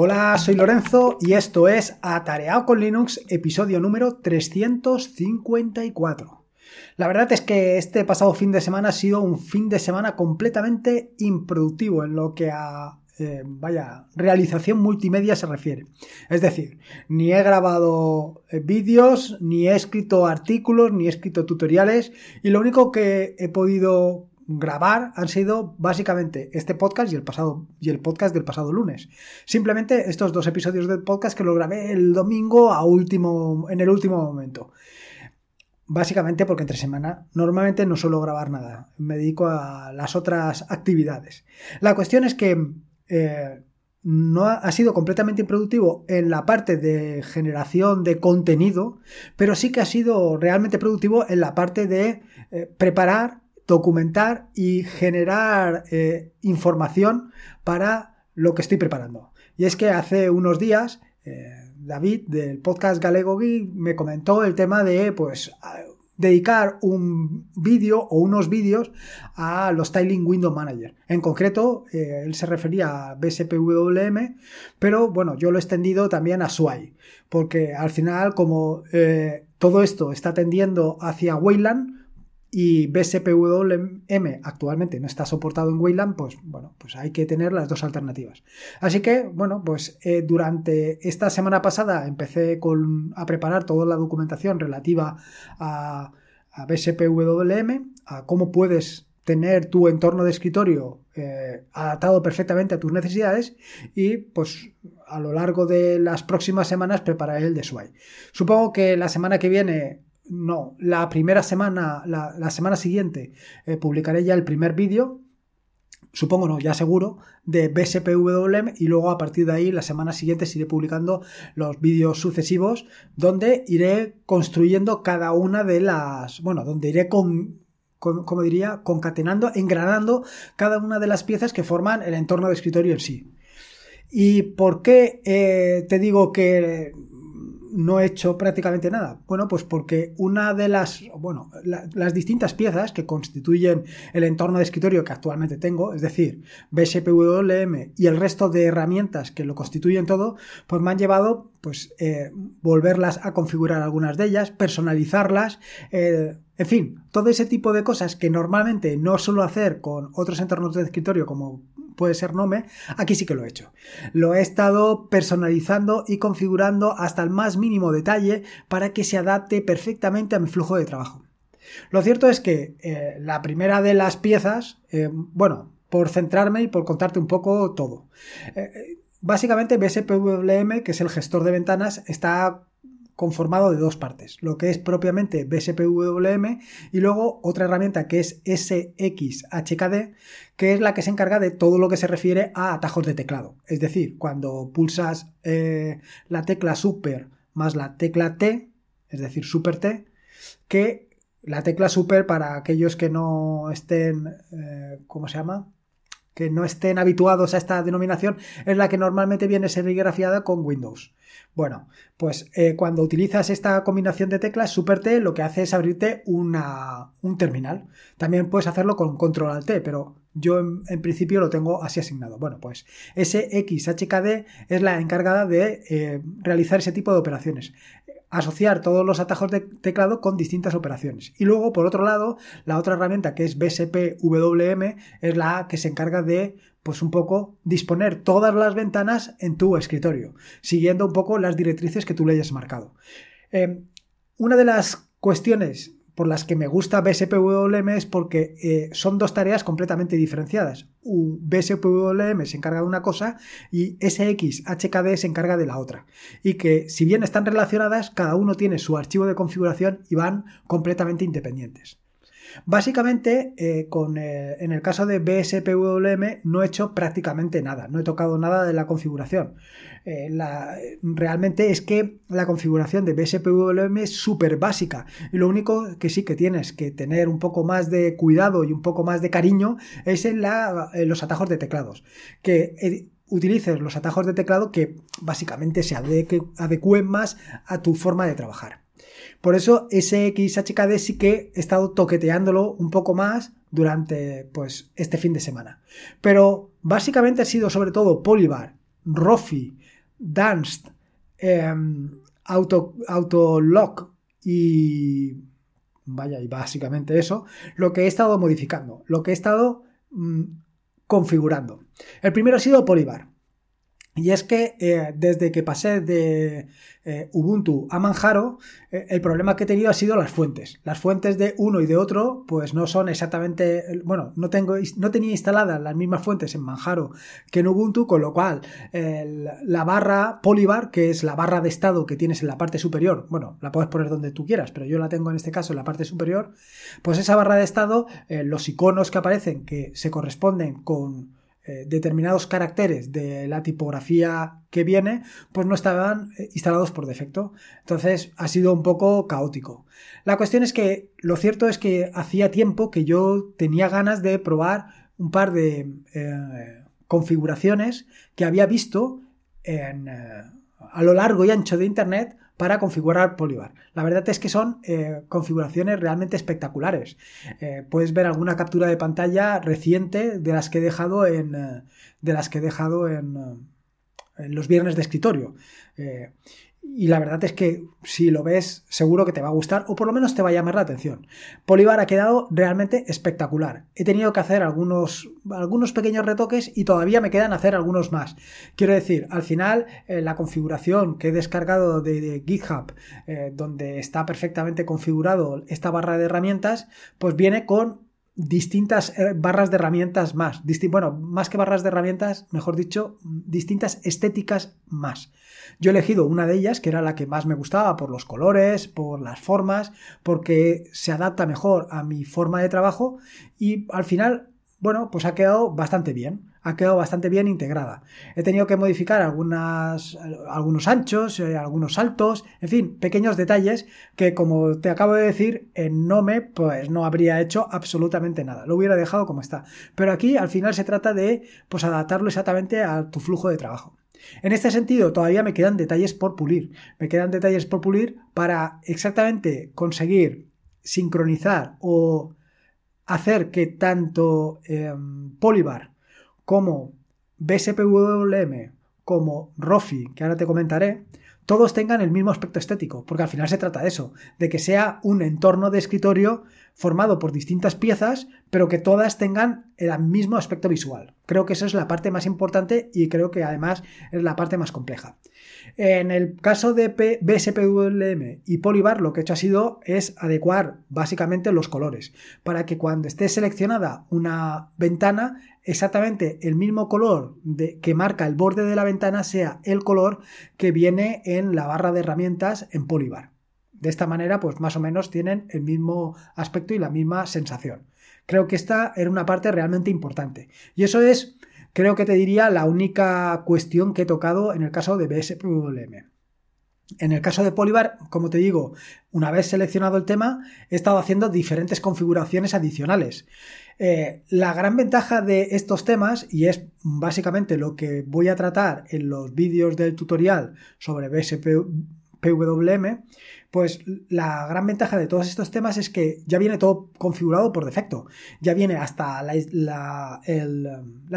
Hola, soy Lorenzo y esto es Atareado con Linux, episodio número 354. La verdad es que este pasado fin de semana ha sido un fin de semana completamente improductivo en lo que a eh, vaya, realización multimedia se refiere. Es decir, ni he grabado eh, vídeos, ni he escrito artículos, ni he escrito tutoriales y lo único que he podido grabar han sido básicamente este podcast y el pasado y el podcast del pasado lunes. Simplemente estos dos episodios del podcast que lo grabé el domingo a último en el último momento. Básicamente porque entre semana normalmente no suelo grabar nada, me dedico a las otras actividades. La cuestión es que eh, no ha, sido completamente improductivo en la parte de generación de contenido, pero sí que ha sido realmente productivo en la parte de eh, preparar documentar y generar eh, información para lo que estoy preparando. Y es que hace unos días eh, David del podcast Galego me comentó el tema de pues dedicar un vídeo o unos vídeos a los Styling Window Manager. En concreto, eh, él se refería a BSPWM, pero bueno, yo lo he extendido también a SWI, porque al final, como todo esto está tendiendo hacia Wayland, y BSPWM actualmente no está soportado en Wayland, pues bueno, pues hay que tener las dos alternativas. Así que, bueno, pues eh, durante esta semana pasada empecé con, a preparar toda la documentación relativa a, a BSPWM, a cómo puedes tener tu entorno de escritorio eh, adaptado perfectamente a tus necesidades y pues a lo largo de las próximas semanas prepararé el de SWI. Supongo que la semana que viene no, la primera semana, la, semana siguiente, eh, publicaré ya el primer vídeo, supongo no, ya seguro, de BSPWM y luego a partir de ahí la semana siguiente iré publicando los vídeos sucesivos donde iré construyendo cada una de las, bueno, donde iré con, como diría, concatenando, engranando cada una de las piezas que forman el entorno de escritorio en sí. ¿Y por qué eh, te digo que no he hecho prácticamente nada? Bueno, pues porque una de las, bueno, las distintas piezas que constituyen el entorno de escritorio que actualmente tengo, es decir, BSPWM y el resto de herramientas que lo constituyen todo, pues me han llevado, pues, eh, volverlas a configurar algunas de ellas, personalizarlas, eh, en fin, todo ese tipo de cosas que normalmente no suelo hacer con otros entornos de escritorio como puede ser Nome, aquí sí que lo he hecho. Lo he estado personalizando y configurando hasta el más mínimo detalle para que se adapte perfectamente a mi flujo de trabajo. Lo cierto es que eh, la primera de las piezas, eh, bueno, por centrarme y por contarte un poco todo. Eh, básicamente BSPWM, que es el gestor de ventanas, está conformado de dos partes, lo que es propiamente BSPWM y luego otra herramienta que es SXHKD, que es la que se encarga de todo lo que se refiere a atajos de teclado. Es decir, cuando pulsas eh, la tecla Super más la tecla T, es decir, Super T, que la tecla Super para aquellos que no estén, eh, ¿cómo se llama? Que no estén habituados a esta denominación, es la que normalmente viene serigrafiada con Windows. Bueno, pues eh, cuando utilizas esta combinación de teclas, Super T lo que hace es abrirte una, un terminal. También puedes hacerlo con Control Alt T, pero yo en, principio lo tengo así asignado. Bueno, pues SXHKD es la encargada de eh, realizar ese tipo de operaciones asociar todos los atajos de teclado con distintas operaciones. Y luego, por otro lado, la otra herramienta que es BSPWM es la que se encarga de, pues un poco, disponer todas las ventanas en tu escritorio, siguiendo un poco las directrices que tú le hayas marcado. Eh, una de las cuestiones por las que me gusta BSPWM es porque eh, son dos tareas completamente diferenciadas. Un BSPWM se encarga de una cosa y SXHKD se encarga de la otra. Y que si bien están relacionadas, cada uno tiene su archivo de configuración y van completamente independientes. Básicamente, eh, eh, en el caso de BSPWM no he hecho prácticamente nada, no he tocado nada de la configuración. Eh, realmente es que la configuración de BSPWM es súper básica y lo único que sí que tienes que tener un poco más de cuidado y un poco más de cariño es en, los atajos de teclados. Que utilices los atajos de teclado que básicamente se adecuen más a tu forma de trabajar. Por eso ese XHKD sí que he estado toqueteándolo un poco más durante pues este fin de semana. Pero básicamente ha sido sobre todo Polybar, Rofi, Danced, Auto, Autolock y vaya, y básicamente eso, lo que he estado modificando, lo que he estado mm, configurando. El primero ha sido Polybar. Y es que eh, desde que pasé de eh, Ubuntu a Manjaro, eh, el problema que he tenido ha sido las fuentes. Las fuentes de uno y de otro, pues no son exactamente, bueno, no, tengo, no tenía instaladas las mismas fuentes en Manjaro que en Ubuntu, con lo cual la barra Polybar, que es la barra de estado que tienes en la parte superior, bueno, la puedes poner donde tú quieras, pero yo la tengo en este caso en la parte superior, pues esa barra de estado, los iconos que aparecen que se corresponden con eh, determinados caracteres de la tipografía que viene, pues no estaban eh, instalados por defecto. Entonces ha sido un poco caótico. La cuestión es que lo cierto es que hacía tiempo que yo tenía ganas de probar un par de eh, configuraciones que había visto a lo largo y ancho de Internet para configurar Polybar. La verdad es que son eh, configuraciones realmente espectaculares. Eh, puedes ver alguna captura de pantalla reciente de las que he dejado en, eh, de las que he dejado en, en los viernes de escritorio y la verdad es que si lo ves seguro que te va a gustar o por lo menos te va a llamar la atención. Polybar ha quedado realmente espectacular. He tenido que hacer algunos, algunos pequeños retoques y todavía me quedan hacer algunos más. Quiero decir, al final eh, la configuración que he descargado de, GitHub, eh, donde está perfectamente configurado esta barra de herramientas, pues viene con distintas eh, barras de herramientas más. bueno, más que barras de herramientas, mejor dicho, distintas estéticas más. Yo he elegido una de ellas, que era la que más me gustaba por los colores, por las formas, porque se adapta mejor a mi forma de trabajo y al final, bueno, pues ha quedado bastante bien ha quedado bastante bien integrada. He tenido que modificar algunos anchos, eh, algunos saltos, en fin, pequeños detalles que, como te acabo de decir, en Nome, pues no habría hecho absolutamente nada. Lo hubiera dejado como está. Pero aquí, al final, se trata de pues, adaptarlo exactamente a tu flujo de trabajo. En este sentido, todavía me quedan detalles por pulir. Me quedan detalles por pulir para exactamente conseguir sincronizar o hacer que tanto em, Polybar como BSPWM, como Rofi, que ahora te comentaré, todos tengan el mismo aspecto estético, porque al final se trata de eso, de que sea un entorno de escritorio formado por distintas piezas, pero que todas tengan el mismo aspecto visual. Creo que esa es la parte más importante y creo que además es la parte más compleja. En el caso de BSPWM y Polybar, lo que he hecho ha sido es adecuar básicamente los colores para que cuando esté seleccionada una ventana, exactamente el mismo color que marca el borde de la ventana sea el color que viene en la barra de herramientas en Polybar. De esta manera, pues más o menos tienen el mismo aspecto y la misma sensación. Creo que esta era una parte realmente importante. Y eso es, creo que te diría, la única cuestión que he tocado en el caso de BSPWM. En el caso de Polybar, como te digo, una vez seleccionado el tema, he estado haciendo diferentes configuraciones adicionales. Eh, la gran ventaja de estos temas, y es básicamente lo que voy a tratar en los vídeos del tutorial sobre BSPWM, pues la gran ventaja de todos estos temas es que ya viene todo configurado por defecto. Ya viene hasta la,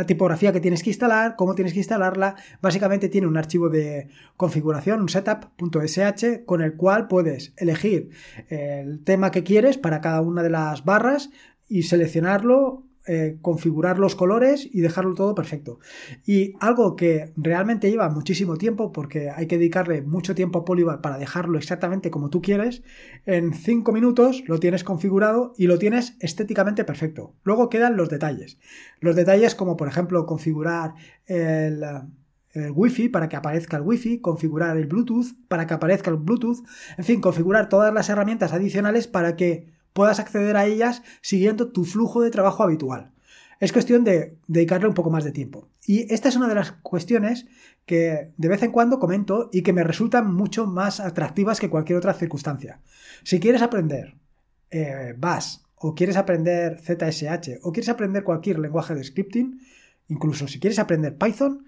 tipografía que tienes que instalar, cómo tienes que instalarla. Básicamente tiene un archivo de configuración, un setup.sh, con el cual puedes elegir el tema que quieres para cada una de las barras y seleccionarlo eh, configurar los colores y dejarlo todo perfecto. Y algo que realmente lleva muchísimo tiempo, porque hay que dedicarle mucho tiempo a Polybar para dejarlo exactamente como tú quieres, en 5 minutos lo tienes configurado y lo tienes estéticamente perfecto. Luego quedan los detalles. Los detalles como por ejemplo configurar el el Wi-Fi para que aparezca el Wi-Fi, configurar el Bluetooth para que aparezca el Bluetooth, en fin, configurar todas las herramientas adicionales para que puedas acceder a ellas siguiendo tu flujo de trabajo habitual. Es cuestión de dedicarle un poco más de tiempo. Y esta es una de las cuestiones que de vez en cuando comento y que me resultan mucho más atractivas que cualquier otra circunstancia. Si quieres aprender eh, o quieres aprender ZSH o quieres aprender cualquier lenguaje de scripting, incluso si quieres aprender Python,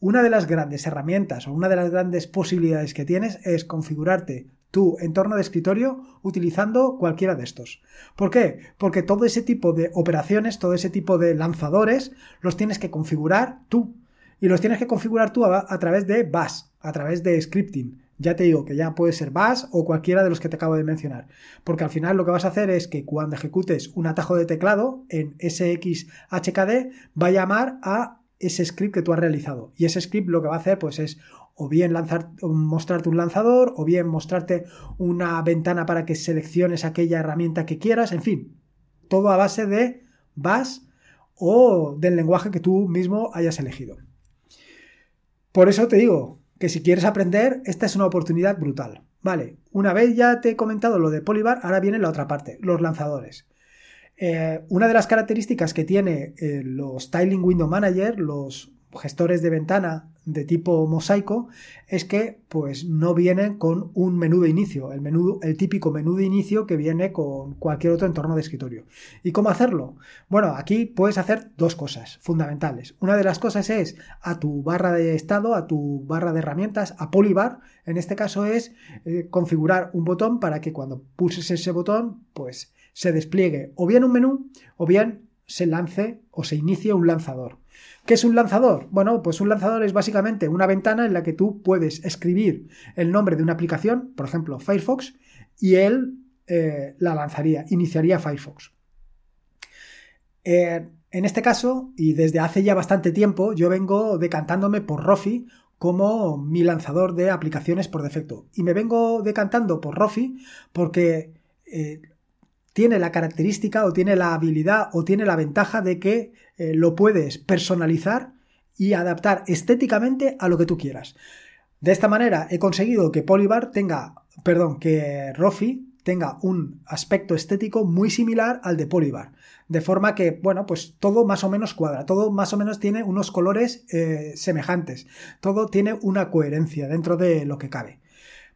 una de las grandes herramientas o una de las grandes posibilidades que tienes es configurarte tu entorno de escritorio utilizando cualquiera de estos. ¿Por qué? Porque todo ese tipo de operaciones, todo ese tipo de lanzadores, los tienes que configurar tú. y los tienes que configurar tú a, a través de Bash, a través de scripting. Ya te digo que ya puede ser Bash o cualquiera de los que te acabo de mencionar. Porque al final lo que vas a hacer es que cuando ejecutes un atajo de teclado en SXHKD va a llamar a ese script que tú has realizado. Y ese script lo que va a hacer pues es o bien lanzar, mostrarte un lanzador, o bien mostrarte una ventana para que selecciones aquella herramienta que quieras, en fin, todo a base de Bash o del lenguaje que tú mismo hayas elegido. Por eso te digo, que si quieres aprender, esta es una oportunidad brutal. Vale, una vez ya te he comentado lo de Polybar, ahora viene la otra parte, los lanzadores. Eh, una de las características que tiene eh, los Tiling Window Manager, los gestores de ventana de tipo mosaico es que pues no vienen con un menú de inicio, el menú el típico menú de inicio que viene con cualquier otro entorno de escritorio. ¿Y cómo hacerlo? Bueno, aquí puedes hacer dos cosas fundamentales. Una de las cosas es a tu barra de estado, a tu barra de herramientas, a Polybar, en este caso es eh, configurar un botón para que cuando pulses ese botón, pues se despliegue o bien un menú o bien se lance o se inicie un lanzador. ¿Qué es un lanzador? Bueno, pues un lanzador es básicamente una ventana en la que tú puedes escribir el nombre de una aplicación, por ejemplo Firefox, y él eh, la lanzaría, iniciaría Firefox. Eh, en este caso, y desde hace ya bastante tiempo, yo vengo decantándome por Rofi como mi lanzador de aplicaciones por defecto. Y me vengo decantando por Rofi porque eh, tiene la característica o tiene la habilidad o tiene la ventaja de que eh, lo puedes personalizar y adaptar estéticamente a lo que tú quieras. De esta manera he conseguido que Polybar tenga, perdón, que Rofi tenga un aspecto estético muy similar al de Polybar. De forma que, bueno, pues todo más o menos cuadra, todo más o menos tiene unos colores eh, semejantes, todo tiene una coherencia dentro de lo que cabe.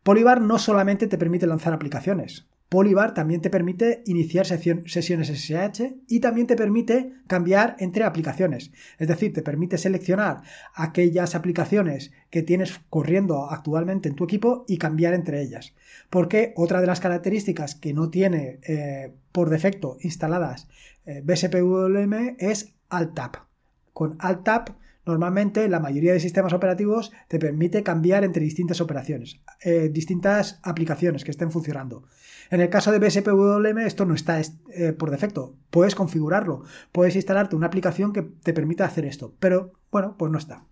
Polybar no solamente te permite lanzar aplicaciones, Polybar también te permite iniciar sesiones SSH y también te permite cambiar entre aplicaciones. Es decir, te permite seleccionar aquellas aplicaciones que tienes corriendo actualmente en tu equipo y cambiar entre ellas. Porque otra de las características que no tiene eh, por defecto instaladas eh, BSPWM es Alt-Tab. Con Alt-Tab Normalmente la mayoría de sistemas operativos te permite cambiar entre distintas operaciones, eh, distintas aplicaciones que estén funcionando. En el caso de BSPWM esto no está eh, por defecto. Puedes configurarlo, puedes instalarte una aplicación que te permita hacer esto, pero bueno, pues no está.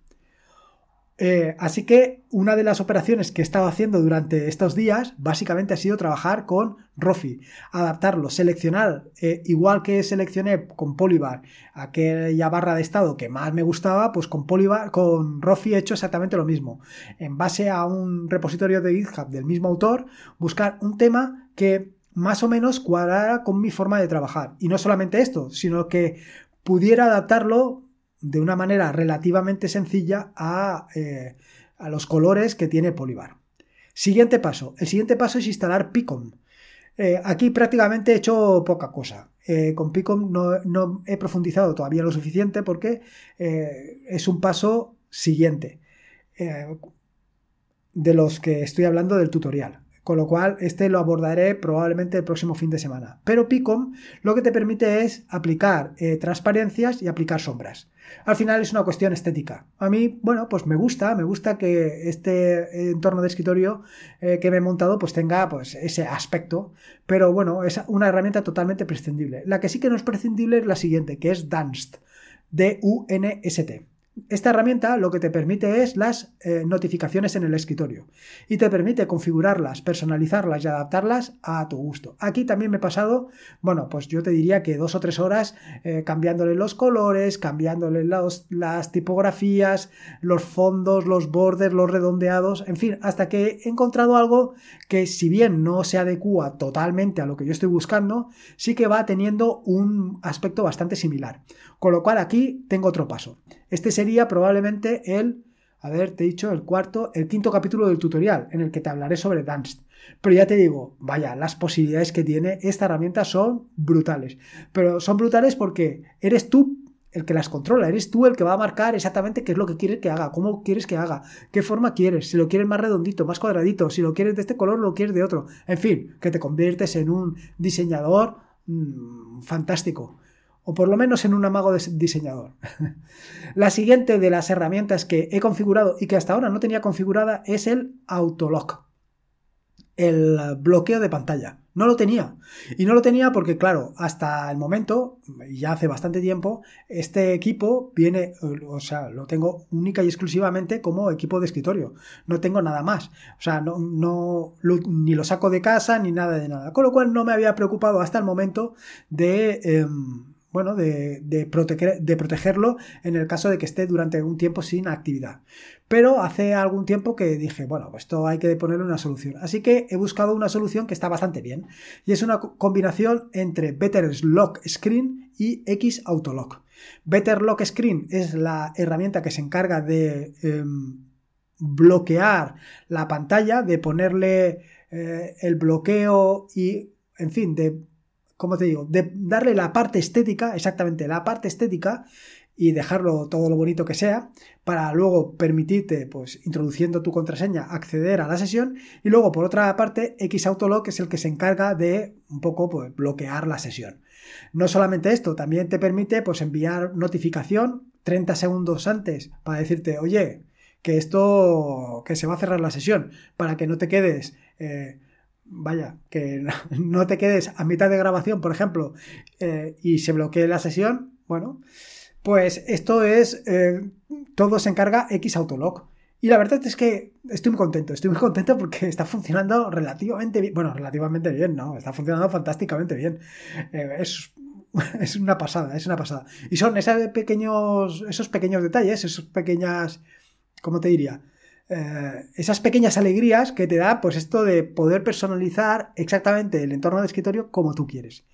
Eh, así que una de las operaciones que he estado haciendo durante estos días básicamente ha sido trabajar con Rofi, adaptarlo, seleccionar, eh, igual que seleccioné con Polybar aquella barra de estado que más me gustaba, pues con Polybar, con Rofi he hecho exactamente lo mismo. En base a un repositorio de GitHub del mismo autor, buscar un tema que más o menos cuadrara con mi forma de trabajar. Y no solamente esto, sino que pudiera adaptarlo de una manera relativamente sencilla eh, a, los colores que tiene Polybar. Siguiente paso. El siguiente paso es instalar Picom. Eh, aquí prácticamente he hecho poca cosa. Eh, con Picom no, no, he profundizado todavía lo suficiente porque es un paso siguiente de los que estoy hablando del tutorial con lo cual este lo abordaré probablemente el próximo fin de semana. Pero Picom lo que te permite es aplicar eh, transparencias y aplicar sombras. Al final es una cuestión estética. A mí, bueno, pues me gusta, me gusta que este entorno de escritorio eh, que me he montado pues tenga pues ese aspecto, pero bueno, es una herramienta totalmente prescindible. La que sí que no es prescindible es la siguiente, que es Dunst, D-U-N-S-T. Esta herramienta lo que te permite es las eh, notificaciones en el escritorio y te permite configurarlas, personalizarlas y adaptarlas a tu gusto. Aquí también me he pasado, bueno, pues yo te diría que dos o tres horas eh, cambiándole los colores, cambiándole las tipografías, los fondos, los bordes, los redondeados, en fin, hasta que he encontrado algo que si bien no se adecua totalmente a lo que yo estoy buscando, sí que va teniendo un aspecto bastante similar. Con lo cual aquí tengo otro paso. Este sería probablemente el, a ver, te he dicho, el cuarto, el quinto capítulo del tutorial en el que te hablaré sobre Danst. Pero ya te digo, vaya, las posibilidades que tiene esta herramienta son brutales. Pero son brutales porque eres tú el que las controla, eres tú el que va a marcar exactamente qué es lo que quieres que haga, cómo quieres que haga, qué forma quieres, si lo quieres más redondito, más cuadradito, si lo quieres de este color, lo quieres de otro. En fin, que te conviertes en un diseñador mm, fantástico o por lo menos en un amago de diseñador. la siguiente de las herramientas que he configurado y que hasta ahora no tenía configurada es el Autolock, el bloqueo de pantalla. No lo tenía. Y no lo tenía porque, claro, hasta el momento, ya hace bastante tiempo, este equipo viene, o sea, lo tengo única y exclusivamente como equipo de escritorio. No tengo nada más. O sea, no, no ni lo saco de casa ni nada de nada. Con lo cual no me había preocupado hasta el momento de... Em, bueno, de, de, de, protegerlo en el caso de que esté durante un tiempo sin actividad. Pero hace algún tiempo que dije, bueno, pues esto hay que ponerle una solución. Así que he buscado una solución que está bastante bien. Y es una combinación entre Better Lock Screen y X Autolock. Better Lock Screen es la herramienta que se encarga de em, bloquear la pantalla, de ponerle eh, el bloqueo y, en fin, de como te digo, de darle la parte estética, exactamente la parte estética, y dejarlo todo lo bonito que sea, para luego permitirte, pues, introduciendo tu contraseña, acceder a la sesión, y luego, por otra parte, Xautolock es el que se encarga de un poco pues, bloquear la sesión. No solamente esto, también te permite pues, enviar notificación 30 segundos antes para decirte, oye, que esto, que se va a cerrar la sesión, para que no te quedes. Eh, vaya, que no te quedes a mitad de grabación, por ejemplo, eh, y se bloquee la sesión, bueno, pues esto es, eh, todo se encarga X Autolock. Y la verdad es que estoy muy contento, estoy muy contento porque está funcionando relativamente bien, bueno, relativamente bien, ¿no? Está funcionando fantásticamente bien. Eh, es, es una pasada, es una pasada. Y son esos pequeños, esos pequeños detalles, esas pequeñas, ¿cómo te diría? Eh, esas pequeñas alegrías que te da pues esto de poder personalizar exactamente el entorno de escritorio como tú quieres.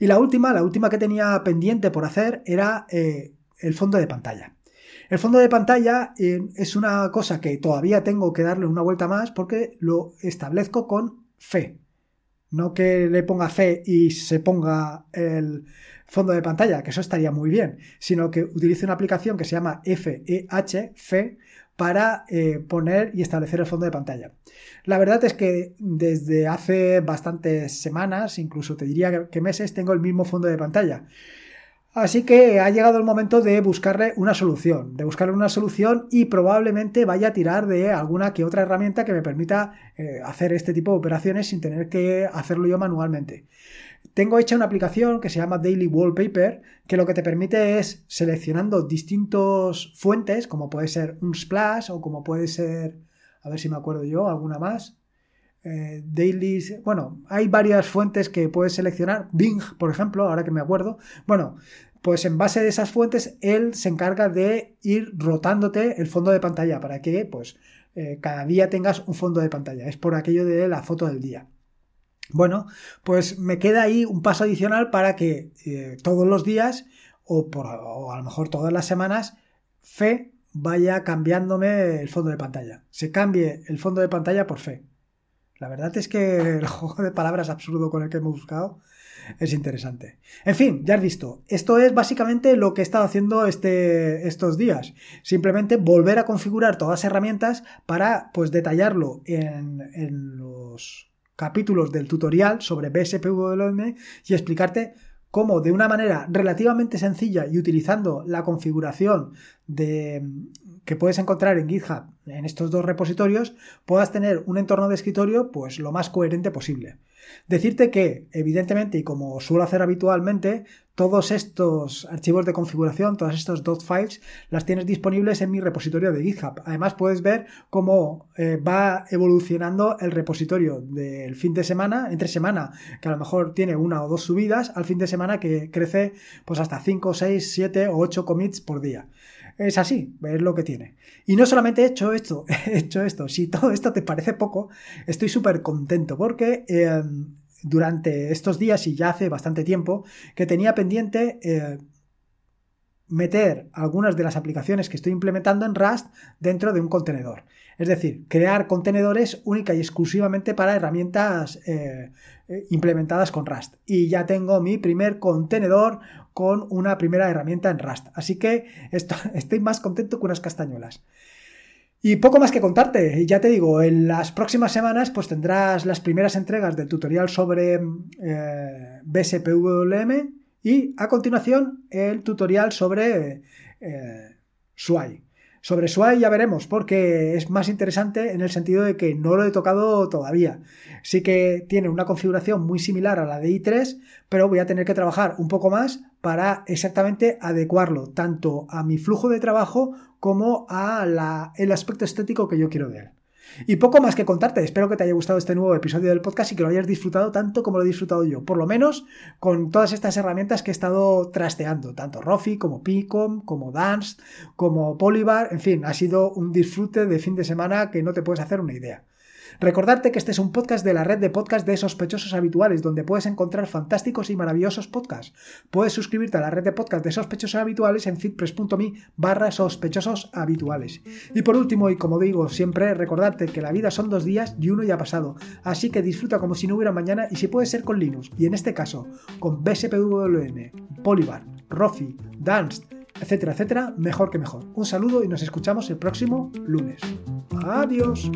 Y la última, la última que tenía pendiente por hacer era eh, el fondo de pantalla. El fondo de pantalla eh, es una cosa que todavía tengo que darle una vuelta más porque lo establezco con fe. No que le ponga fe y se ponga el fondo de pantalla, que eso estaría muy bien, sino que utilice una aplicación que se llama FEH, FE, para eh, poner y establecer el fondo de pantalla. La verdad es que desde hace bastantes semanas, incluso te diría que meses, tengo el mismo fondo de pantalla. Así que ha llegado el momento de buscarle una solución, de buscarle una solución y probablemente vaya a tirar de alguna que otra herramienta que me permita eh, hacer este tipo de operaciones sin tener que hacerlo yo manualmente. Tengo hecha una aplicación que se llama Daily Wallpaper, que lo que te permite es seleccionando distintos fuentes, como puede ser un splash o como puede ser, a ver si me acuerdo yo, alguna más. Eh, daily, bueno, hay varias fuentes que puedes seleccionar. Bing, por ejemplo, ahora que me acuerdo. Bueno, pues en base de esas fuentes, él se encarga de ir rotándote el fondo de pantalla para que, pues, eh, cada día tengas un fondo de pantalla. Es por aquello de la foto del día. Bueno, pues me queda ahí un paso adicional para que eh, todos los días o, por, a lo mejor todas las semanas fe vaya cambiándome el fondo de pantalla. Se cambie el fondo de pantalla por fe. La verdad es que el juego de palabras absurdo con el que hemos buscado es interesante. En fin, ya has visto. Esto es básicamente lo que he estado haciendo este, estos días. Simplemente volver a configurar todas las herramientas para pues detallarlo en, en los capítulos del tutorial sobre BSPWM y explicarte cómo de una manera relativamente sencilla y utilizando la configuración de, que puedes encontrar en GitHub en estos dos repositorios, puedas tener un entorno de escritorio pues lo más coherente posible. Decirte que, evidentemente, y como suelo hacer habitualmente, todos estos archivos de configuración, todos estos dot files, las tienes disponibles en mi repositorio de GitHub. Además, puedes ver cómo eh, va evolucionando el repositorio del fin de semana, entre semana, que a lo mejor tiene una o dos subidas, al fin de semana que crece pues hasta 5, 6, 7 o 8 commits por día es así, es lo que tiene. Y no solamente he hecho esto, he hecho esto, si todo esto te parece poco, estoy súper contento porque em, durante estos días y ya hace bastante tiempo que tenía pendiente eh, meter algunas de las aplicaciones que estoy implementando en Rust dentro de un contenedor. Es decir, crear contenedores única y exclusivamente para herramientas eh, eh, implementadas con Rust. Y ya tengo mi primer contenedor con una primera herramienta en Rust. Así que estoy más contento que unas castañuelas. Y poco más que contarte, ya te digo, en las próximas semanas pues tendrás las primeras entregas del tutorial sobre eh, BSPWM Y a continuación el tutorial sobre eh. Sobre Sway ya veremos, porque es más interesante en el sentido de que no lo he tocado todavía. Sí que tiene una configuración muy similar a la de i3, pero voy a tener que trabajar un poco más para exactamente adecuarlo tanto a mi flujo de trabajo como a el aspecto estético que yo quiero él. Y poco más que contarte, espero que te haya gustado este nuevo episodio del podcast y que lo hayas disfrutado tanto como lo he disfrutado yo, por lo menos con todas estas herramientas que he estado trasteando, tanto Rofi como Picom, como Dance, como Polybar, en fin, ha sido un disfrute de fin de semana que no te puedes hacer una idea. Recordarte que este es un podcast de la red de podcast de sospechosos habituales, donde puedes encontrar fantásticos y maravillosos podcasts. Puedes suscribirte a la red de podcast de sospechosos habituales en fitpress.me barra sospechosos habituales. Y por último, y como digo siempre, recordarte que la vida son dos días y uno ya ha pasado, así que disfruta como si no hubiera mañana y si puede ser con Linux, y en este caso con BSPWM, Polybar, Rofi, Dance, etcétera, etcétera, mejor que mejor. Un saludo y nos escuchamos el próximo lunes. Adiós.